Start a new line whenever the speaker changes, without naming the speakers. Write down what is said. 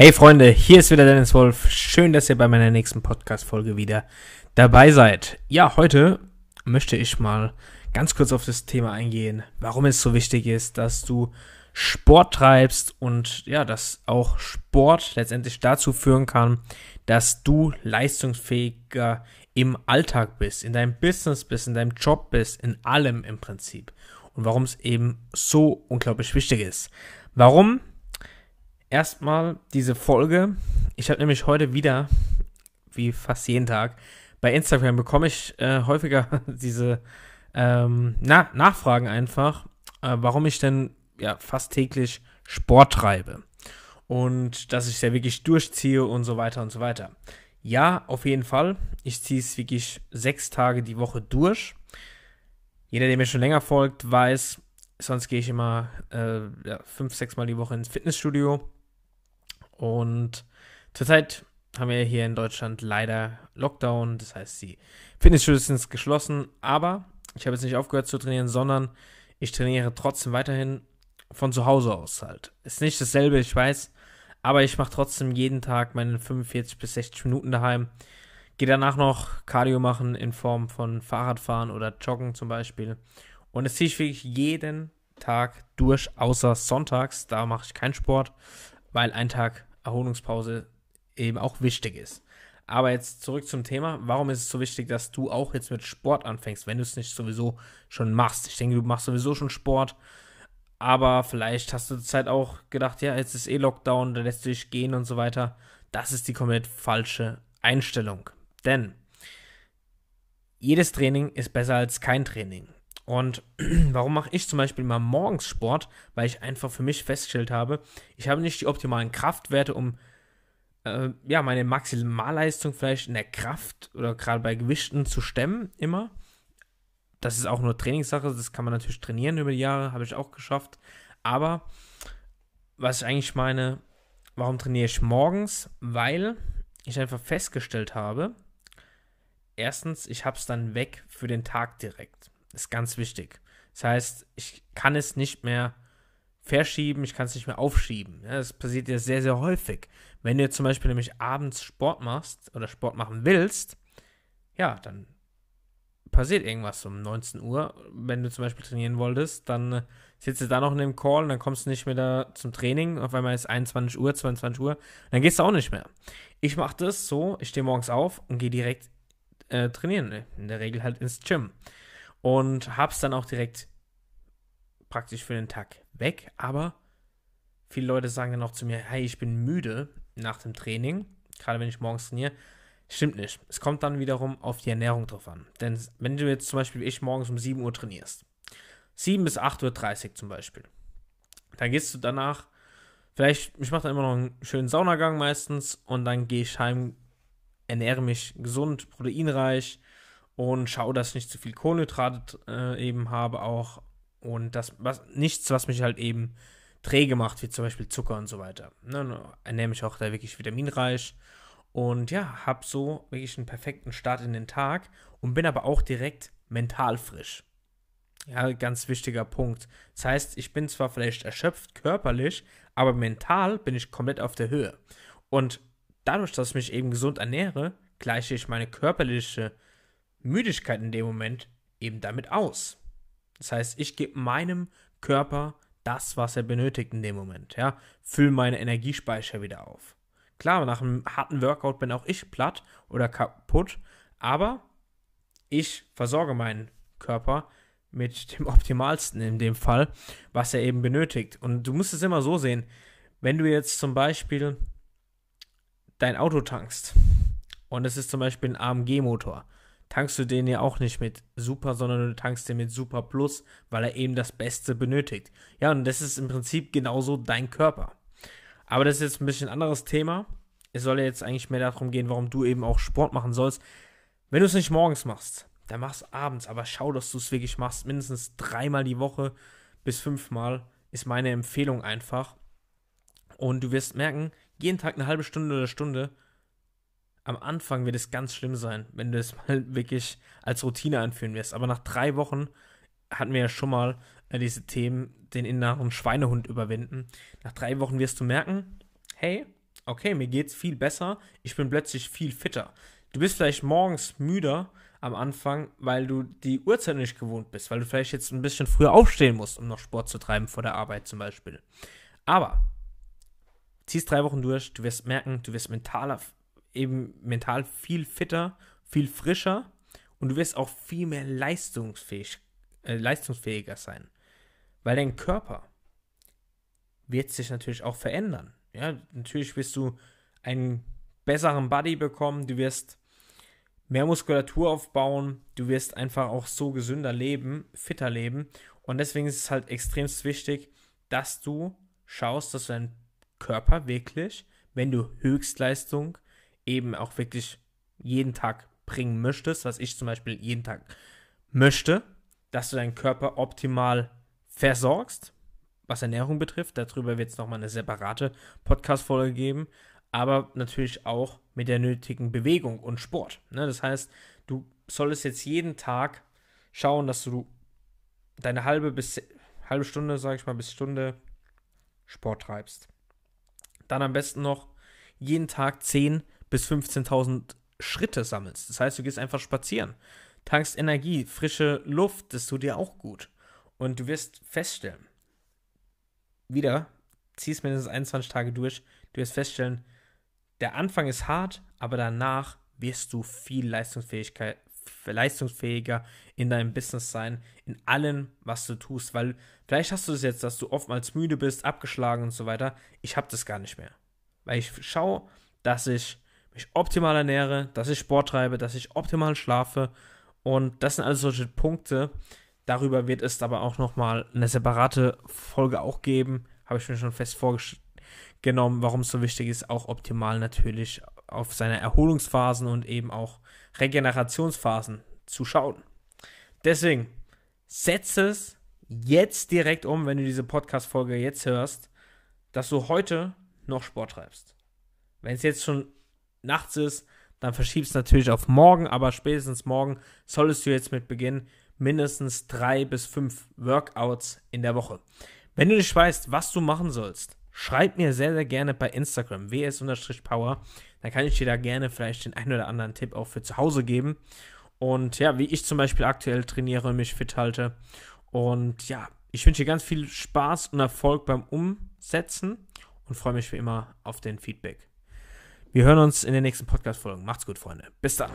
Hey Freunde, hier ist wieder Dennis Wolf. Schön, dass ihr bei meiner nächsten Podcast-Folge wieder dabei seid. Ja, heute möchte ich mal ganz kurz auf das Thema eingehen, warum es so wichtig ist, dass du Sport treibst und ja, dass auch Sport letztendlich dazu führen kann, dass du leistungsfähiger im Alltag bist, in deinem Business bist, in deinem Job bist, in allem im Prinzip. Und warum es eben so unglaublich wichtig ist. Warum? Erstmal diese Folge. Ich habe nämlich heute wieder, wie fast jeden Tag, bei Instagram bekomme ich äh, häufiger diese ähm, na, Nachfragen einfach, äh, warum ich denn ja fast täglich Sport treibe. Und dass ich es ja wirklich durchziehe und so weiter und so weiter. Ja, auf jeden Fall. Ich ziehe es wirklich sechs Tage die Woche durch. Jeder, der mir schon länger folgt, weiß, sonst gehe ich immer äh, ja, fünf, sechs Mal die Woche ins Fitnessstudio. Und zurzeit haben wir hier in Deutschland leider Lockdown, das heißt, die Fitnessstudios sind geschlossen, aber ich habe jetzt nicht aufgehört zu trainieren, sondern ich trainiere trotzdem weiterhin von zu Hause aus halt. Ist nicht dasselbe, ich weiß, aber ich mache trotzdem jeden Tag meine 45 bis 60 Minuten daheim. Gehe danach noch Cardio machen in Form von Fahrradfahren oder Joggen zum Beispiel. Und das ziehe ich wirklich jeden Tag durch, außer sonntags. Da mache ich keinen Sport, weil ein Tag Erholungspause eben auch wichtig ist. Aber jetzt zurück zum Thema. Warum ist es so wichtig, dass du auch jetzt mit Sport anfängst, wenn du es nicht sowieso schon machst? Ich denke, du machst sowieso schon Sport. Aber vielleicht hast du zur Zeit auch gedacht, ja, jetzt ist eh Lockdown, da lässt du dich gehen und so weiter. Das ist die komplett falsche Einstellung. Denn jedes Training ist besser als kein Training. Und warum mache ich zum Beispiel mal morgens Sport? Weil ich einfach für mich festgestellt habe, ich habe nicht die optimalen Kraftwerte, um äh, ja, meine Maximalleistung vielleicht in der Kraft oder gerade bei Gewichten zu stemmen, immer. Das ist auch nur Trainingssache, das kann man natürlich trainieren über die Jahre, habe ich auch geschafft. Aber was ich eigentlich meine, warum trainiere ich morgens? Weil ich einfach festgestellt habe, erstens, ich habe es dann weg für den Tag direkt ist ganz wichtig. Das heißt, ich kann es nicht mehr verschieben, ich kann es nicht mehr aufschieben. Ja, das passiert ja sehr, sehr häufig. Wenn du zum Beispiel nämlich abends Sport machst oder Sport machen willst, ja, dann passiert irgendwas um 19 Uhr. Wenn du zum Beispiel trainieren wolltest, dann äh, sitzt du da noch in dem Call und dann kommst du nicht mehr da zum Training. Auf einmal ist 21 Uhr, 22 Uhr, dann gehst du auch nicht mehr. Ich mache das so, ich stehe morgens auf und gehe direkt äh, trainieren. In der Regel halt ins Gym und hab's dann auch direkt praktisch für den Tag weg. Aber viele Leute sagen dann auch zu mir, hey, ich bin müde nach dem Training, gerade wenn ich morgens trainiere. Stimmt nicht. Es kommt dann wiederum auf die Ernährung drauf an. Denn wenn du jetzt zum Beispiel wie ich morgens um 7 Uhr trainierst, 7 bis 8.30 Uhr zum Beispiel, dann gehst du danach, vielleicht, ich mache dann immer noch einen schönen Saunagang meistens und dann gehe ich heim, ernähre mich gesund, proteinreich, und schaue, dass ich nicht zu viel Kohlenhydrate äh, eben habe auch und das was nichts, was mich halt eben träge macht, wie zum Beispiel Zucker und so weiter. Ne, ernähre mich auch da wirklich vitaminreich und ja, habe so wirklich einen perfekten Start in den Tag und bin aber auch direkt mental frisch. Ja, ganz wichtiger Punkt. Das heißt, ich bin zwar vielleicht erschöpft körperlich, aber mental bin ich komplett auf der Höhe. Und dadurch, dass ich mich eben gesund ernähre, gleiche ich meine körperliche Müdigkeit in dem Moment eben damit aus. Das heißt, ich gebe meinem Körper das, was er benötigt in dem Moment, ja, fülle meine Energiespeicher wieder auf. Klar, nach einem harten Workout bin auch ich platt oder kaputt, aber ich versorge meinen Körper mit dem optimalsten in dem Fall, was er eben benötigt. Und du musst es immer so sehen, wenn du jetzt zum Beispiel dein Auto tankst und es ist zum Beispiel ein AMG-Motor, tankst du den ja auch nicht mit Super, sondern du tankst den mit Super Plus, weil er eben das Beste benötigt. Ja, und das ist im Prinzip genauso dein Körper. Aber das ist jetzt ein bisschen anderes Thema. Es soll ja jetzt eigentlich mehr darum gehen, warum du eben auch Sport machen sollst. Wenn du es nicht morgens machst, dann mach es abends, aber schau, dass du es wirklich machst. Mindestens dreimal die Woche bis fünfmal ist meine Empfehlung einfach. Und du wirst merken, jeden Tag eine halbe Stunde oder Stunde am Anfang wird es ganz schlimm sein, wenn du es mal wirklich als Routine anführen wirst. Aber nach drei Wochen hatten wir ja schon mal äh, diese Themen, den inneren Schweinehund überwinden. Nach drei Wochen wirst du merken, hey, okay, mir geht's viel besser, ich bin plötzlich viel fitter. Du bist vielleicht morgens müder am Anfang, weil du die Uhrzeit nicht gewohnt bist, weil du vielleicht jetzt ein bisschen früher aufstehen musst, um noch Sport zu treiben vor der Arbeit zum Beispiel. Aber ziehst drei Wochen durch, du wirst merken, du wirst mental, eben mental viel fitter, viel frischer und du wirst auch viel mehr leistungsfähig, äh, leistungsfähiger sein. Weil dein Körper wird sich natürlich auch verändern. Ja, natürlich wirst du einen besseren Body bekommen, du wirst mehr Muskulatur aufbauen, du wirst einfach auch so gesünder leben, fitter leben. Und deswegen ist es halt extrem wichtig, dass du schaust, dass du deinen Körper wirklich, wenn du Höchstleistung eben auch wirklich jeden Tag bringen möchtest, was ich zum Beispiel jeden Tag möchte, dass du deinen Körper optimal versorgst, was Ernährung betrifft. Darüber wird es nochmal eine separate Podcast-Folge geben aber natürlich auch mit der nötigen Bewegung und Sport. Ne? Das heißt, du solltest jetzt jeden Tag schauen, dass du deine halbe bis halbe Stunde, sage ich mal, bis Stunde Sport treibst. Dann am besten noch jeden Tag 10 bis 15.000 Schritte sammelst. Das heißt, du gehst einfach spazieren, tankst Energie, frische Luft, das tut dir auch gut. Und du wirst feststellen, wieder, ziehst mindestens 21 Tage durch, du wirst feststellen, der Anfang ist hart, aber danach wirst du viel Leistungsfähigkeit, leistungsfähiger in deinem Business sein, in allem, was du tust. Weil vielleicht hast du es das jetzt, dass du oftmals müde bist, abgeschlagen und so weiter. Ich habe das gar nicht mehr. Weil ich schaue, dass ich mich optimal ernähre, dass ich Sport treibe, dass ich optimal schlafe. Und das sind alles solche Punkte. Darüber wird es aber auch nochmal eine separate Folge auch geben. Habe ich mir schon fest vorgestellt genommen, warum es so wichtig ist, auch optimal natürlich auf seine Erholungsphasen und eben auch Regenerationsphasen zu schauen. Deswegen setze es jetzt direkt um, wenn du diese Podcast-Folge jetzt hörst, dass du heute noch Sport treibst. Wenn es jetzt schon nachts ist, dann verschiebst du natürlich auf morgen, aber spätestens morgen solltest du jetzt mit Beginn mindestens drei bis fünf Workouts in der Woche. Wenn du nicht weißt, was du machen sollst, Schreib mir sehr, sehr gerne bei Instagram, ws-power. Dann kann ich dir da gerne vielleicht den einen oder anderen Tipp auch für zu Hause geben. Und ja, wie ich zum Beispiel aktuell trainiere und mich fit halte. Und ja, ich wünsche dir ganz viel Spaß und Erfolg beim Umsetzen und freue mich wie immer auf den Feedback. Wir hören uns in den nächsten Podcast-Folgen. Macht's gut, Freunde. Bis dann.